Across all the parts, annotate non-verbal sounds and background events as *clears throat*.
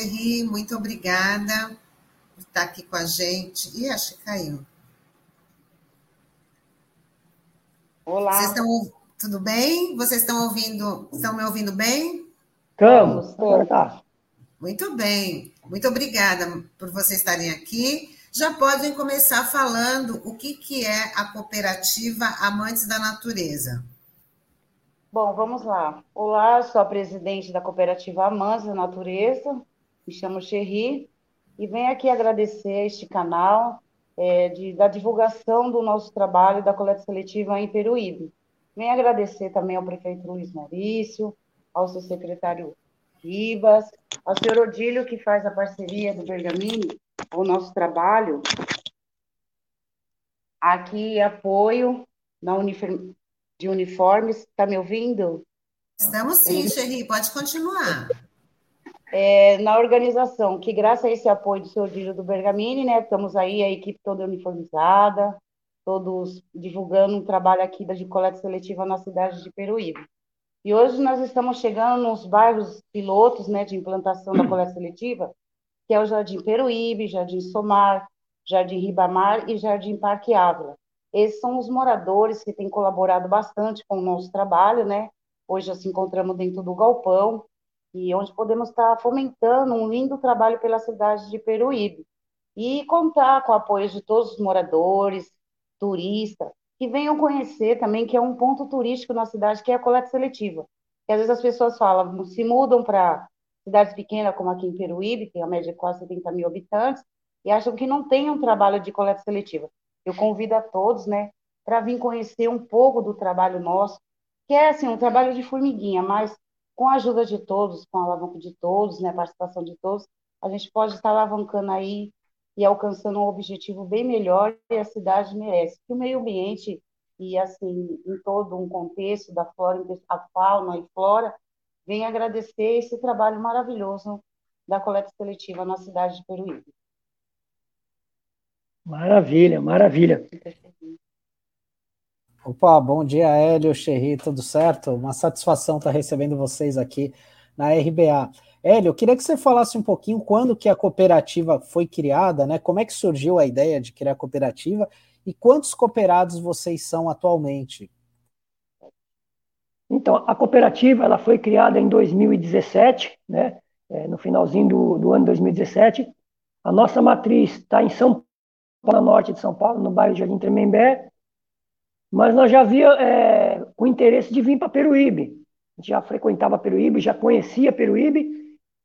Xerri. Muito obrigada por estar aqui com a gente. Ih, acho que caiu. Olá. Vocês estão, tudo bem? Vocês estão ouvindo, estão me ouvindo bem? Estamos, agora tá. Muito bem. Muito obrigada por vocês estarem aqui. Já podem começar falando o que, que é a cooperativa Amantes da Natureza. Bom, vamos lá. Olá, sou a presidente da cooperativa Amantes da Natureza, me chamo Xerri, e venho aqui agradecer a este canal é, de, da divulgação do nosso trabalho da coleta seletiva em Peruíbe. Venho agradecer também ao prefeito Luiz Maurício, ao seu secretário Ribas, ao senhor Odílio, que faz a parceria do Bergamini, o nosso trabalho. Aqui, apoio na uniform... de uniformes. Está me ouvindo? Estamos sim, Xerri, pode continuar. É, na organização, que graças a esse apoio do senhor Dílio do Bergamini, né, estamos aí, a equipe toda uniformizada, todos divulgando um trabalho aqui da de coleta seletiva na cidade de Peruíbe. E hoje nós estamos chegando nos bairros pilotos né, de implantação da coleta seletiva, que é o Jardim Peruíbe, Jardim Somar, Jardim Ribamar e Jardim Parque Ávila. Esses são os moradores que têm colaborado bastante com o nosso trabalho, né? Hoje já se encontramos dentro do galpão, e onde podemos estar fomentando um lindo trabalho pela cidade de Peruíbe. E contar com o apoio de todos os moradores, turistas, que venham conhecer também que é um ponto turístico na cidade, que é a coleta seletiva. Que às vezes as pessoas falam, se mudam para cidades pequenas, como aqui em Peruíbe, que tem a média de quase 70 mil habitantes, e acham que não tem um trabalho de coleta seletiva. Eu convido a todos, né, para vir conhecer um pouco do trabalho nosso, que é, assim, um trabalho de formiguinha, mas com a ajuda de todos, com a alavanca de todos, né, a participação de todos, a gente pode estar alavancando aí e alcançando um objetivo bem melhor e a cidade merece. Que o meio ambiente e assim em todo um contexto da flora, a fauna e flora, vem agradecer esse trabalho maravilhoso da coleta seletiva na cidade de Peruíbe. Maravilha, maravilha. Opa, bom dia, Hélio, Xerri, tudo certo? Uma satisfação estar recebendo vocês aqui na RBA. Hélio, eu queria que você falasse um pouquinho quando que a cooperativa foi criada, né? Como é que surgiu a ideia de criar a cooperativa e quantos cooperados vocês são atualmente? Então, a cooperativa ela foi criada em 2017, né? É, no finalzinho do, do ano 2017. A nossa matriz está em São Paulo, no norte de São Paulo, no bairro de Jardim Tremembé, mas nós já havia é, o interesse de vir para Peruíbe. A gente já frequentava Peruíbe, já conhecia Peruíbe,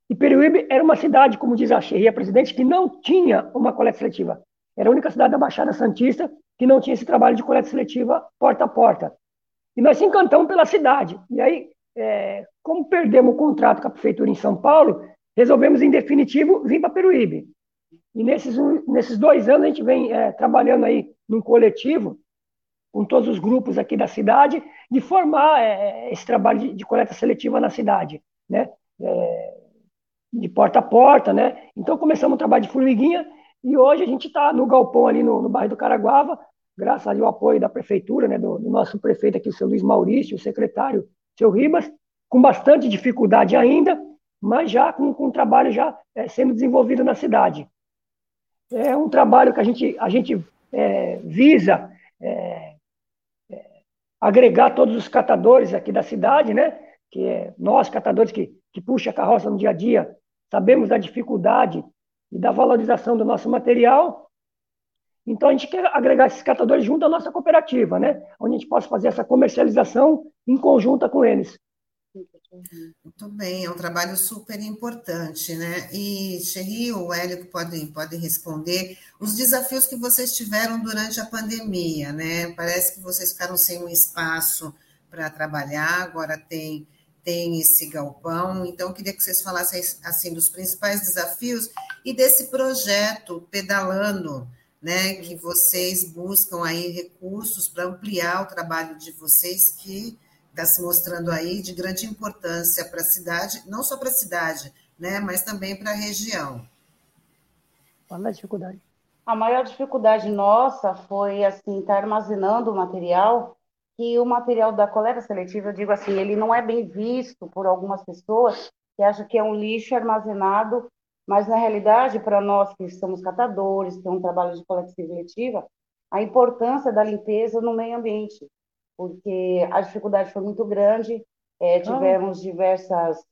e Peruíbe era uma cidade, como diz a Xerria Presidente, que não tinha uma coleta seletiva. Era a única cidade da Baixada Santista que não tinha esse trabalho de coleta seletiva porta a porta. E nós se encantamos pela cidade. E aí, é, como perdemos o contrato com a prefeitura em São Paulo, resolvemos, em definitivo, vir para Peruíbe. E nesses, nesses dois anos a gente vem é, trabalhando aí num coletivo, com todos os grupos aqui da cidade, de formar é, esse trabalho de, de, coleta seletiva na cidade. Né? É, de porta a porta, né? Então começamos um trabalho de formiguinha e hoje a gente está no galpão ali no, no, bairro do Caraguava, graças ao apoio da prefeitura, né, do, do, nosso prefeito aqui, o seu Luiz Maurício, o secretário, o seu Ribas, com bastante dificuldade ainda, mas já com, com um trabalho já é, sendo desenvolvido na cidade. É um trabalho que a gente, a gente é, visa é agregar todos os catadores aqui da cidade, né? Que é nós, catadores que, que puxa a carroça no dia a dia, sabemos da dificuldade e da valorização do nosso material. Então, a gente quer agregar esses catadores junto à nossa cooperativa, né? onde a gente possa fazer essa comercialização em conjunta com eles. Muito bem, é um trabalho super importante, né? E, Xerri, o Hélio podem pode responder os desafios que vocês tiveram durante a pandemia, né? Parece que vocês ficaram sem um espaço para trabalhar, agora tem tem esse galpão. Então, eu queria que vocês falassem assim dos principais desafios e desse projeto pedalando, né, que vocês buscam aí recursos para ampliar o trabalho de vocês que está se mostrando aí de grande importância para a cidade, não só para a cidade, né, mas também para a região. Fala a dificuldade. A maior dificuldade nossa foi assim estar tá armazenando o material que o material da coleta seletiva, eu digo assim, ele não é bem visto por algumas pessoas que acham que é um lixo armazenado, mas na realidade, para nós que somos catadores, que é um trabalho de coleta seletiva, a importância da limpeza no meio ambiente, porque a dificuldade foi muito grande, é, tivemos ah. diversas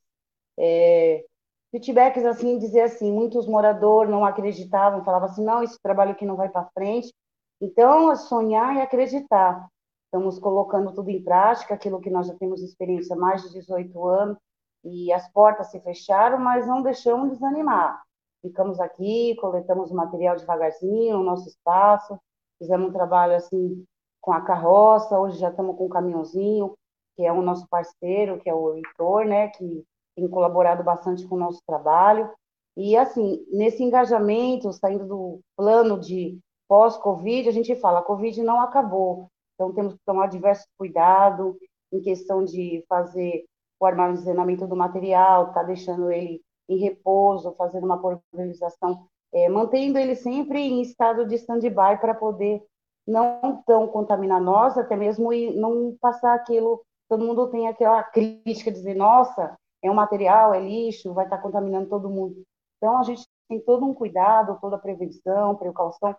é, feedbacks assim, dizer assim, muitos moradores não acreditavam, falavam assim, não, esse trabalho aqui não vai para frente. Então, é sonhar e acreditar. Estamos colocando tudo em prática, aquilo que nós já temos experiência há mais de 18 anos, e as portas se fecharam, mas não deixamos desanimar. Ficamos aqui, coletamos material devagarzinho no nosso espaço, fizemos um trabalho assim com a carroça, hoje já estamos com o caminhãozinho, que é o nosso parceiro, que é o Heitor, né, que tem colaborado bastante com o nosso trabalho. E, assim, nesse engajamento, saindo do plano de pós-Covid, a gente fala, a Covid não acabou, então temos que tomar diversos cuidados em questão de fazer o armazenamento do material, tá deixando ele em repouso, fazendo uma pulverização, é, mantendo ele sempre em estado de stand-by para poder não tão contaminar nós, até mesmo e não passar aquilo, todo mundo tem aquela crítica, dizer, nossa, é um material, é lixo, vai estar contaminando todo mundo. Então, a gente tem todo um cuidado, toda a prevenção, precaução,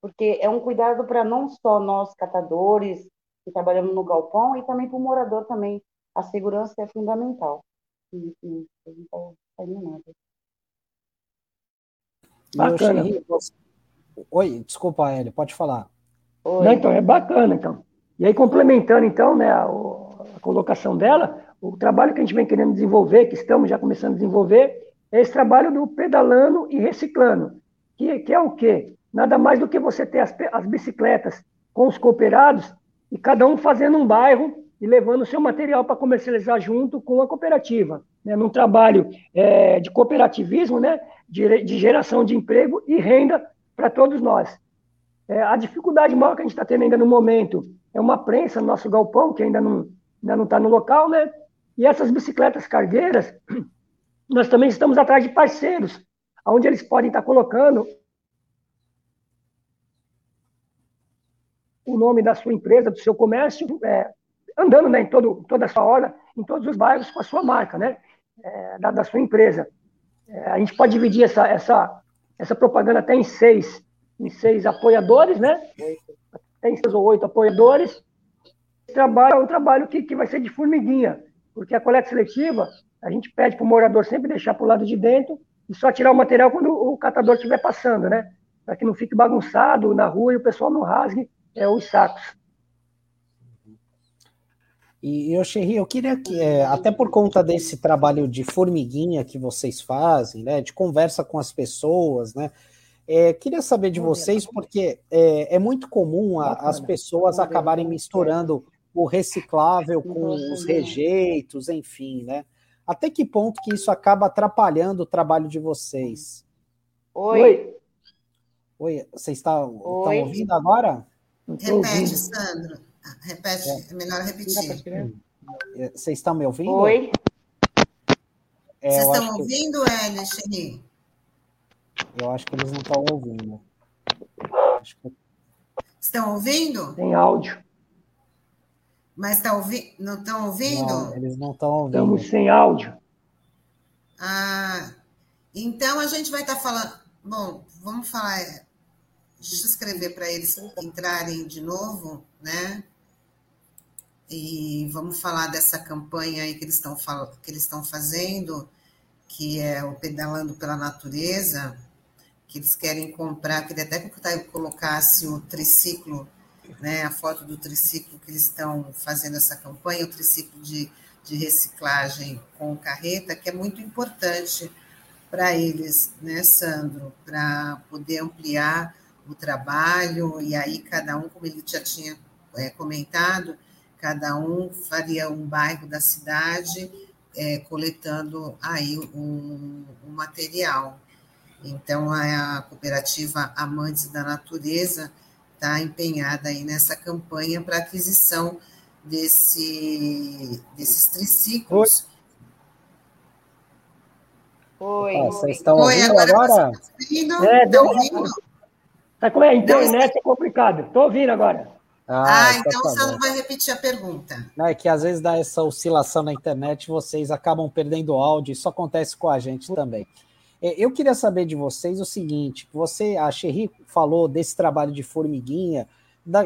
porque é um cuidado para não só nós catadores que trabalhamos no galpão, e também para o morador também. A segurança é fundamental. Nada. Bacana. Oi, desculpa, Hélio, pode falar. Então, é bacana, então. E aí, complementando, então, né, a, a colocação dela, o trabalho que a gente vem querendo desenvolver, que estamos já começando a desenvolver, é esse trabalho do pedalando e reciclando, que, que é o quê? Nada mais do que você ter as, as bicicletas com os cooperados e cada um fazendo um bairro e levando o seu material para comercializar junto com a cooperativa, né, num trabalho é, de cooperativismo, né, de, de, geração de emprego e renda para todos nós. É, a dificuldade maior que a gente está tendo ainda no momento é uma prensa no nosso galpão, que ainda não está não tá no local, né, e essas bicicletas cargueiras, *clears throat* nós também estamos atrás de parceiros, onde eles podem estar colocando o nome da sua empresa, do seu comércio, é, andando né, em todo, toda a sua hora, em todos os bairros com a sua marca, né, é, da, da, sua empresa. É, a gente pode dividir essa, essa, essa propaganda até em seis, em seis apoiadores, né? Tem seis ou oito apoiadores. Esse trabalho é um trabalho que, que vai ser de formiguinha. Porque a coleta seletiva, a gente pede para o morador sempre deixar para o lado de dentro e só tirar o material quando o catador estiver passando, né? Para que não fique bagunçado na rua e o pessoal não rasgue é, os sacos. E, eu, Xerri, eu queria que, é, até por conta desse trabalho de formiguinha que vocês fazem, né, de conversa com as pessoas, né, é, queria saber de vocês, porque é, é muito comum a, as pessoas acabarem misturando o reciclável com os rejeitos, enfim, né? Até que ponto que isso acaba atrapalhando o trabalho de vocês? Oi. Oi, vocês estão, estão ouvindo agora? Repete, Sandro. Ah, repete, é, é melhor repetir. É, vocês estão me ouvindo? Oi. É, Vocês estão ouvindo, que... Hélio, Eu acho que eles não estão ouvindo. Que... Estão ouvindo? Tem áudio. Mas tá ouvi... não estão ouvindo? Não, eles não estão ouvindo. Estamos sem áudio. Ah, então a gente vai estar tá falando. Bom, vamos falar. Deixa eu escrever para eles entrarem de novo, né? E vamos falar dessa campanha aí que eles estão que eles estão fazendo, que é o pedalando pela natureza, que eles querem comprar, queria até que eu colocasse o triciclo né, a foto do triciclo que eles estão fazendo essa campanha, o triciclo de, de reciclagem com carreta, que é muito importante para eles, né, Sandro, para poder ampliar o trabalho, e aí cada um, como ele já tinha é, comentado, cada um faria um bairro da cidade é, coletando aí o, o material. Então, a cooperativa Amantes da Natureza está empenhada aí nessa campanha para aquisição desse, desses triciclos. Oi. Ah, vocês estão Oi, ouvindo agora? agora? Ouvindo? É, tá ouvindo? Tá como é? A internet é complicado. Estou ouvindo agora. Ah, ah então o Sandro vai repetir a pergunta. Não, é que às vezes dá essa oscilação na internet, vocês acabam perdendo áudio, isso acontece com a gente também. É, eu queria saber de vocês o seguinte: você, a Xerri falou desse trabalho de formiguinha,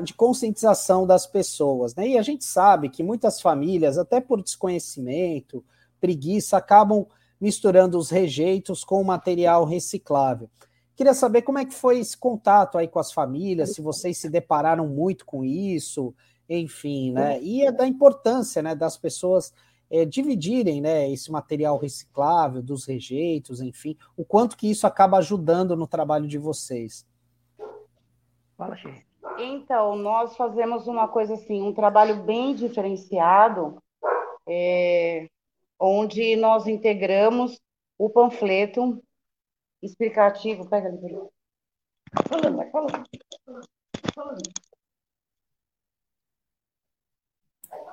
de conscientização das pessoas, né? E a gente sabe que muitas famílias, até por desconhecimento, preguiça, acabam misturando os rejeitos com o material reciclável. Queria saber como é que foi esse contato aí com as famílias, se vocês se depararam muito com isso, enfim, né? E é da importância, né, das pessoas é, dividirem, né, esse material reciclável, dos rejeitos, enfim, o quanto que isso acaba ajudando no trabalho de vocês. Fala, Xê. Então, nós fazemos uma coisa assim, um trabalho bem diferenciado, é, onde nós integramos o panfleto explicativo. Pega ali, pega. Falando, vai falando. falando.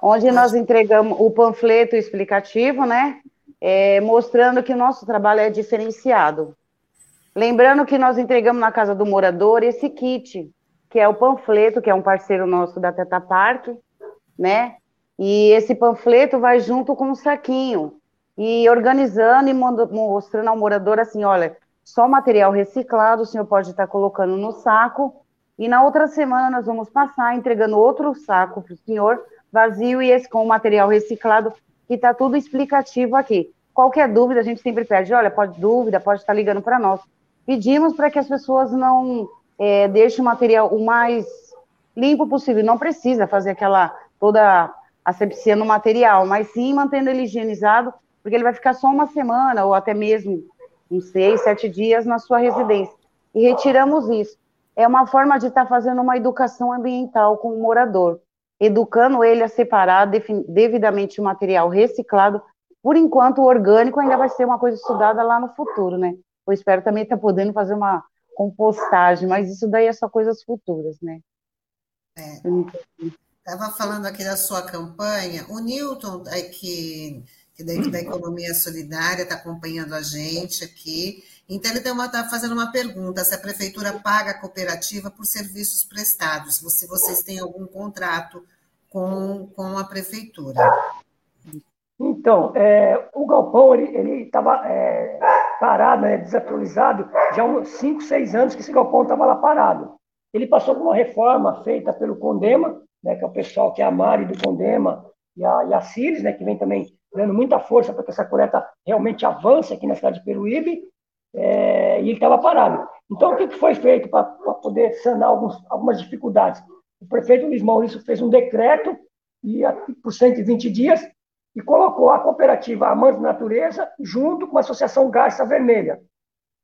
Onde nós entregamos o panfleto explicativo, né? É, mostrando que o nosso trabalho é diferenciado. Lembrando que nós entregamos na casa do morador esse kit, que é o panfleto, que é um parceiro nosso da Teta Park, né? E esse panfleto vai junto com o um saquinho e organizando e mostrando ao morador assim, olha, só material reciclado o senhor pode estar colocando no saco e na outra semana nós vamos passar entregando outro saco para o senhor vazio e esse com material reciclado que está tudo explicativo aqui. Qualquer dúvida a gente sempre pede, olha, pode dúvida, pode estar ligando para nós. Pedimos para que as pessoas não é, deixem o material o mais limpo possível. Não precisa fazer aquela toda asepsia no material, mas sim mantendo ele higienizado, porque ele vai ficar só uma semana ou até mesmo uns seis, sete dias na sua residência. E retiramos isso. É uma forma de estar tá fazendo uma educação ambiental com o morador, educando ele a separar devidamente o material reciclado. Por enquanto, o orgânico ainda vai ser uma coisa estudada lá no futuro, né? Eu espero também estar tá podendo fazer uma compostagem, mas isso daí é só coisas futuras, né? É. Estava falando aqui da sua campanha, o Newton, é que, que da, da Economia Solidária, está acompanhando a gente aqui. Então, ele está fazendo uma pergunta: se a prefeitura paga a cooperativa por serviços prestados, se vocês têm algum contrato com, com a prefeitura. Então, é, o galpão ele estava é, parado, né, desatualizado, já há uns 5, 6 anos que esse galpão estava lá parado. Ele passou por uma reforma feita pelo Condema, né, que é o pessoal que é a Mari do Condema e a, e a Cires, né, que vem também dando muita força para que essa coleta realmente avance aqui na cidade de Peruíbe, é, e ele estava parado. Então, o que, que foi feito para poder sanar alguns, algumas dificuldades? O prefeito Luiz Maurício fez um decreto e, por 120 dias e colocou a cooperativa Amantes da Natureza junto com a Associação Garça Vermelha,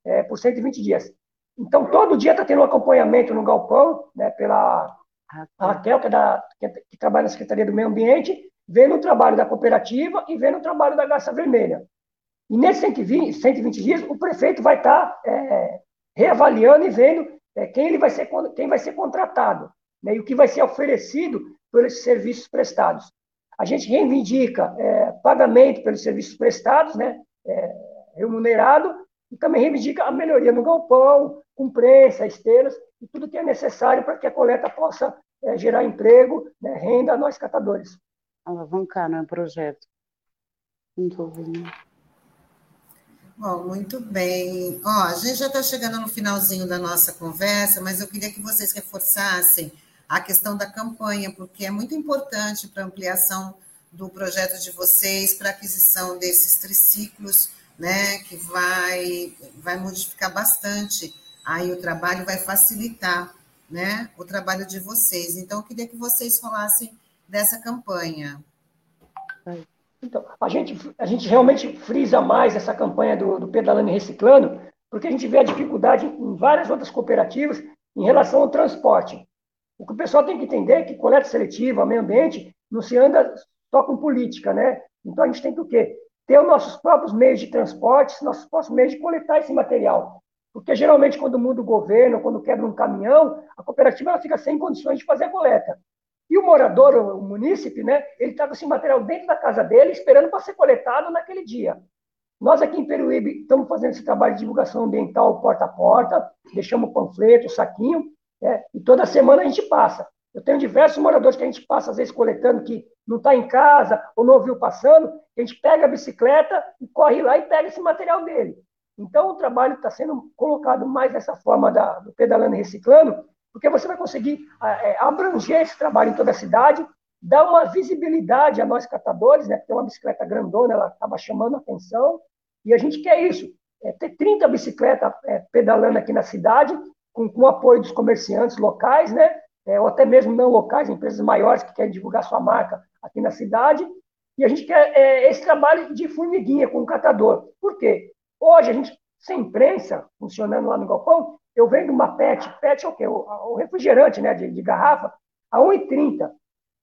é, por 120 dias. Então, todo dia está tendo um acompanhamento no galpão, né, pela Raquel, que, é da, que, que, trabalha na Secretaria do Meio Ambiente, vendo o trabalho da cooperativa e vendo o trabalho da Garça Vermelha. E nesses 120, 120 dias, o prefeito vai estar tá, é, reavaliando e vendo é, quem, ele vai ser, quem vai ser contratado né, e o que vai ser oferecido esses serviços prestados. A gente reivindica é, pagamento pelos serviços prestados, né, é, remunerado, e também reivindica a melhoria no galpão, com prensa, esteiras, e tudo que é necessário para que a coleta possa é, gerar emprego, né, renda a nós catadores. Alavancar, né, o projeto. Muito ouvindo. Bom, muito bem. Ó, a gente já está chegando no finalzinho da nossa conversa, mas eu queria que vocês reforçassem a questão da campanha, porque é muito importante para a ampliação do projeto de vocês, para a aquisição desses triciclos, né, que vai, vai modificar bastante aí o trabalho vai facilitar né, o trabalho de vocês. Então, eu queria que vocês falassem dessa campanha. Então, a gente, a gente realmente frisa mais essa campanha do, do Pedalando e Reciclando, porque a gente vê a dificuldade em várias outras cooperativas em relação ao transporte. O que o pessoal tem que entender é que coleta seletiva, meio ambiente, não se anda só com política, né? Então a gente tem que o quê? Ter os nossos próprios meios de transporte, nossos próprios meios de coletar esse material. Porque geralmente, quando muda o governo, quando quebra um caminhão, a cooperativa ela fica sem condições de fazer a coleta. E o morador, o munícipe, né, ele está com esse material dentro da casa dele, esperando para ser coletado naquele dia. Nós aqui em Peruíbe estamos fazendo esse trabalho de divulgação ambiental porta a porta, deixamos o panfleto, o saquinho, né, e toda semana a gente passa. Eu tenho diversos moradores que a gente passa, às vezes, coletando, que não está em casa ou não ouviu passando, a gente pega a bicicleta e corre lá e pega esse material dele. Então, o trabalho está sendo colocado mais dessa forma da, do pedalando e reciclando, porque você vai conseguir é, abranger esse trabalho em toda a cidade, dar uma visibilidade a nós catadores, né? Tem uma bicicleta grandona, ela acaba chamando a atenção, e a gente quer isso, é ter 30 bicicletas é, pedalando aqui na cidade, com, com o apoio dos comerciantes locais, né? É, ou até mesmo não locais, empresas maiores que querem divulgar sua marca aqui na cidade. E a gente quer é, esse trabalho de formiguinha com o catador. Por quê? Hoje, a gente, sem imprensa, funcionando lá no galpão, eu vendo uma PET, PET é o quê? O, refrigerante né, de, de garrafa, a 1,30.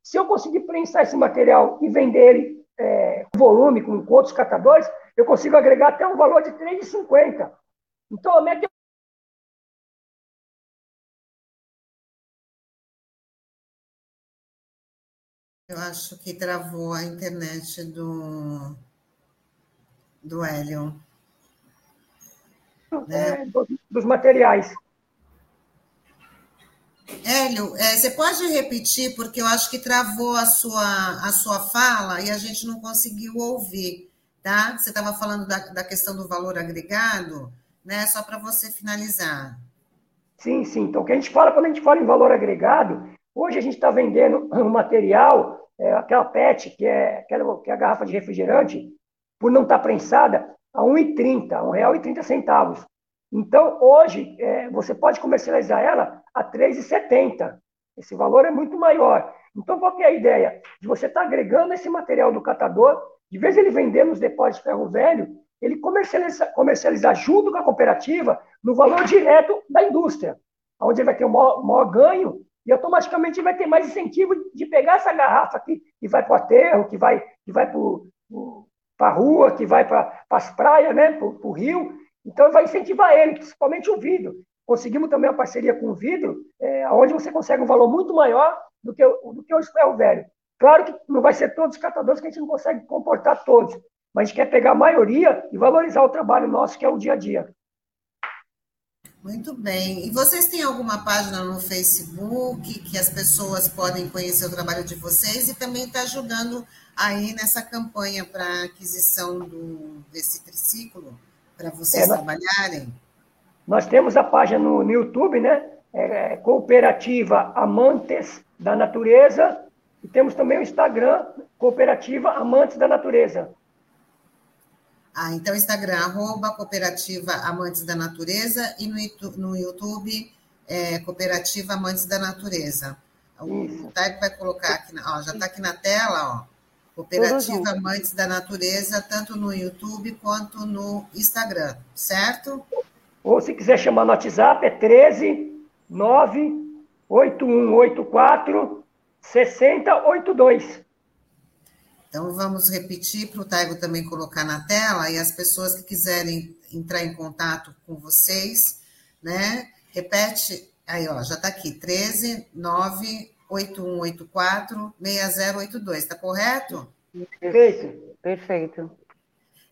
Se eu conseguir prensar esse material e vender ele é, volume com, com outros catadores, eu consigo agregar até um valor de 3,50. Então, a média Eu acho que travou a internet do, do Hélio. Né? É, dos materiais. Hélio, é, você pode repetir, porque eu acho que travou a sua, a sua fala e a gente não conseguiu ouvir, tá? Você estava falando da, da questão do valor agregado, né? Só para você finalizar. Sim, sim. Então, o que a gente fala, quando a gente fala em valor agregado, hoje a gente está vendendo um material, é, aquela PET, que é, aquela, que é a garrafa de refrigerante, por não estar tá prensada, a R$ 1,30, R$ 1,30. Então, hoje, é, você pode comercializar ela a R$ 3,70. Esse valor é muito maior. Então, qual é a ideia? De você estar tá agregando esse material do catador, de vez ele vender nos depósitos de ferro velho, ele comercializar, comercializar junto com a cooperativa no valor direto da indústria, onde ele vai ter um maior, maior ganho e automaticamente vai ter mais incentivo de pegar essa garrafa aqui e vai para o aterro, que vai, que vai para a rua, que vai para as praias, né, para o rio, então, vai incentivar ele, principalmente o vidro. Conseguimos também uma parceria com o vidro, é, onde você consegue um valor muito maior do que, do que o ferro velho. Claro que não vai ser todos os catadores que a gente não consegue comportar todos, mas a gente quer pegar a maioria e valorizar o trabalho nosso, que é o dia a dia. Muito bem. E vocês têm alguma página no Facebook que as pessoas podem conhecer o trabalho de vocês e também está ajudando aí nessa campanha para aquisição do, desse triciclo? para vocês é, trabalharem? Nós temos a página no, no YouTube, né? É, é, Cooperativa Amantes da Natureza, e temos também o Instagram, Cooperativa Amantes da Natureza. Ah, então Instagram, arroba Cooperativa Amantes da Natureza, e no, no YouTube, é, Cooperativa Amantes da Natureza. O, o vai colocar aqui, ó, já está aqui na tela, ó. Cooperativa Amantes da Natureza, tanto no YouTube quanto no Instagram, certo? Ou se quiser chamar no WhatsApp, é 13 98184 6082. Então, vamos repetir para o Taigo também colocar na tela e as pessoas que quiserem entrar em contato com vocês, né? Repete, aí, ó, já está aqui, 13 9 8184-6082, está correto? Perfeito. Perfeito.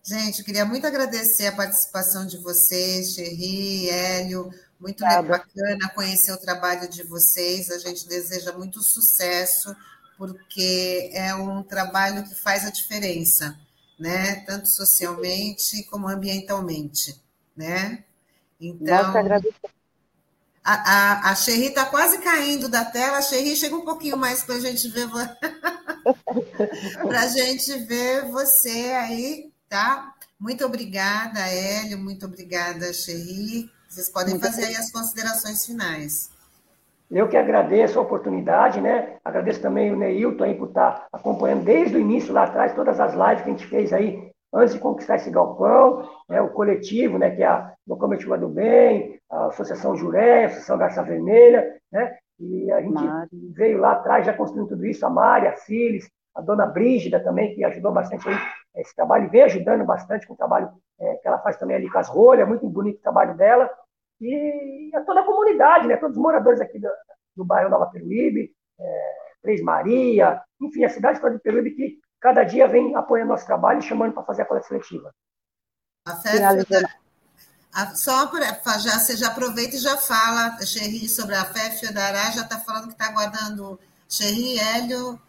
Gente, queria muito agradecer a participação de vocês, Xerri, Hélio, muito bacana conhecer o trabalho de vocês, a gente deseja muito sucesso, porque é um trabalho que faz a diferença, né? Tanto socialmente como ambientalmente, né? Então, Nós agradecemos a, a, a Xerri está quase caindo da tela. A Xerri, chega um pouquinho mais para a gente ver *laughs* para a gente ver você aí, tá? Muito obrigada, Hélio. Muito obrigada, Xerri. Vocês podem muito fazer aí as considerações finais. Eu que agradeço a oportunidade, né? Agradeço também o Neilton aí por estar tá acompanhando desde o início lá atrás todas as lives que a gente fez aí antes de conquistar esse galpão, né, o coletivo, né, que é a Locomotiva do Bem, a Associação Juré, a Associação Garça Vermelha, né, e a gente Mari. veio lá atrás já construindo tudo isso, a Mari, a Cilis, a dona Brígida também, que ajudou bastante aí, esse trabalho, e vem ajudando bastante com o trabalho é, que ela faz também ali com as rolhas, muito bonito o trabalho dela, e a toda a comunidade, né, todos os moradores aqui do, do bairro Nova Peruíbe, é, Três Maria, enfim, a cidade toda de Peruíbe que cada dia vem apoiando nosso trabalho e chamando para fazer a coleta seletiva. A festa, Só para já você já aproveita e já fala, Xerri, sobre a FEF da Ará, já está falando que está aguardando Xerri Hélio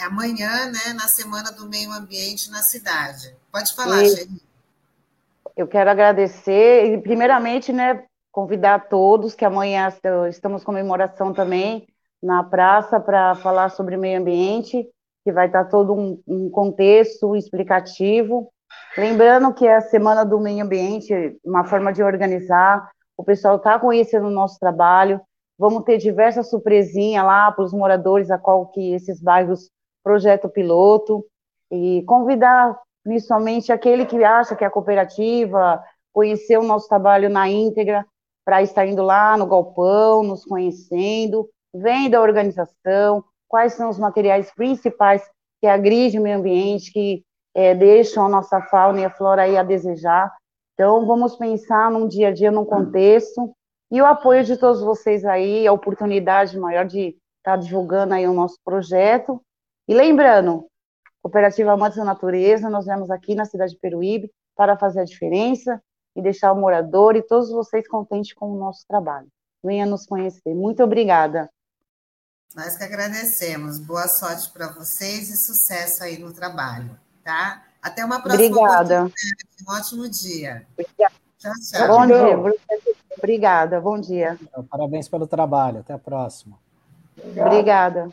amanhã, né, na Semana do Meio Ambiente na cidade. Pode falar, Xerri. Eu quero agradecer e, primeiramente, né, convidar todos que amanhã estamos comemoração também na praça para falar sobre meio ambiente, que vai estar todo um, um contexto explicativo Lembrando que a Semana do Meio Ambiente, uma forma de organizar, o pessoal está conhecendo o nosso trabalho, vamos ter diversas surpresinhas lá para os moradores, a qual que esses bairros projeto piloto, e convidar principalmente aquele que acha que é a cooperativa, conhecer o nosso trabalho na íntegra, para estar indo lá no galpão, nos conhecendo, vendo a organização, quais são os materiais principais que agride o meio ambiente, que é, deixam a nossa fauna e a flora aí a desejar. Então, vamos pensar num dia a dia, num contexto, e o apoio de todos vocês aí, a oportunidade maior de estar tá divulgando aí o nosso projeto. E lembrando, Cooperativa Amantes da Natureza, nós viemos aqui na cidade de Peruíbe para fazer a diferença e deixar o morador e todos vocês contentes com o nosso trabalho. Venha nos conhecer. Muito obrigada. Nós que agradecemos. Boa sorte para vocês e sucesso aí no trabalho tá? Até uma próxima Obrigada. Um ótimo dia. Obrigada. Tchau, tchau. Bom dia. Obrigada. Bom dia. Parabéns pelo trabalho. Até a próxima. Obrigada.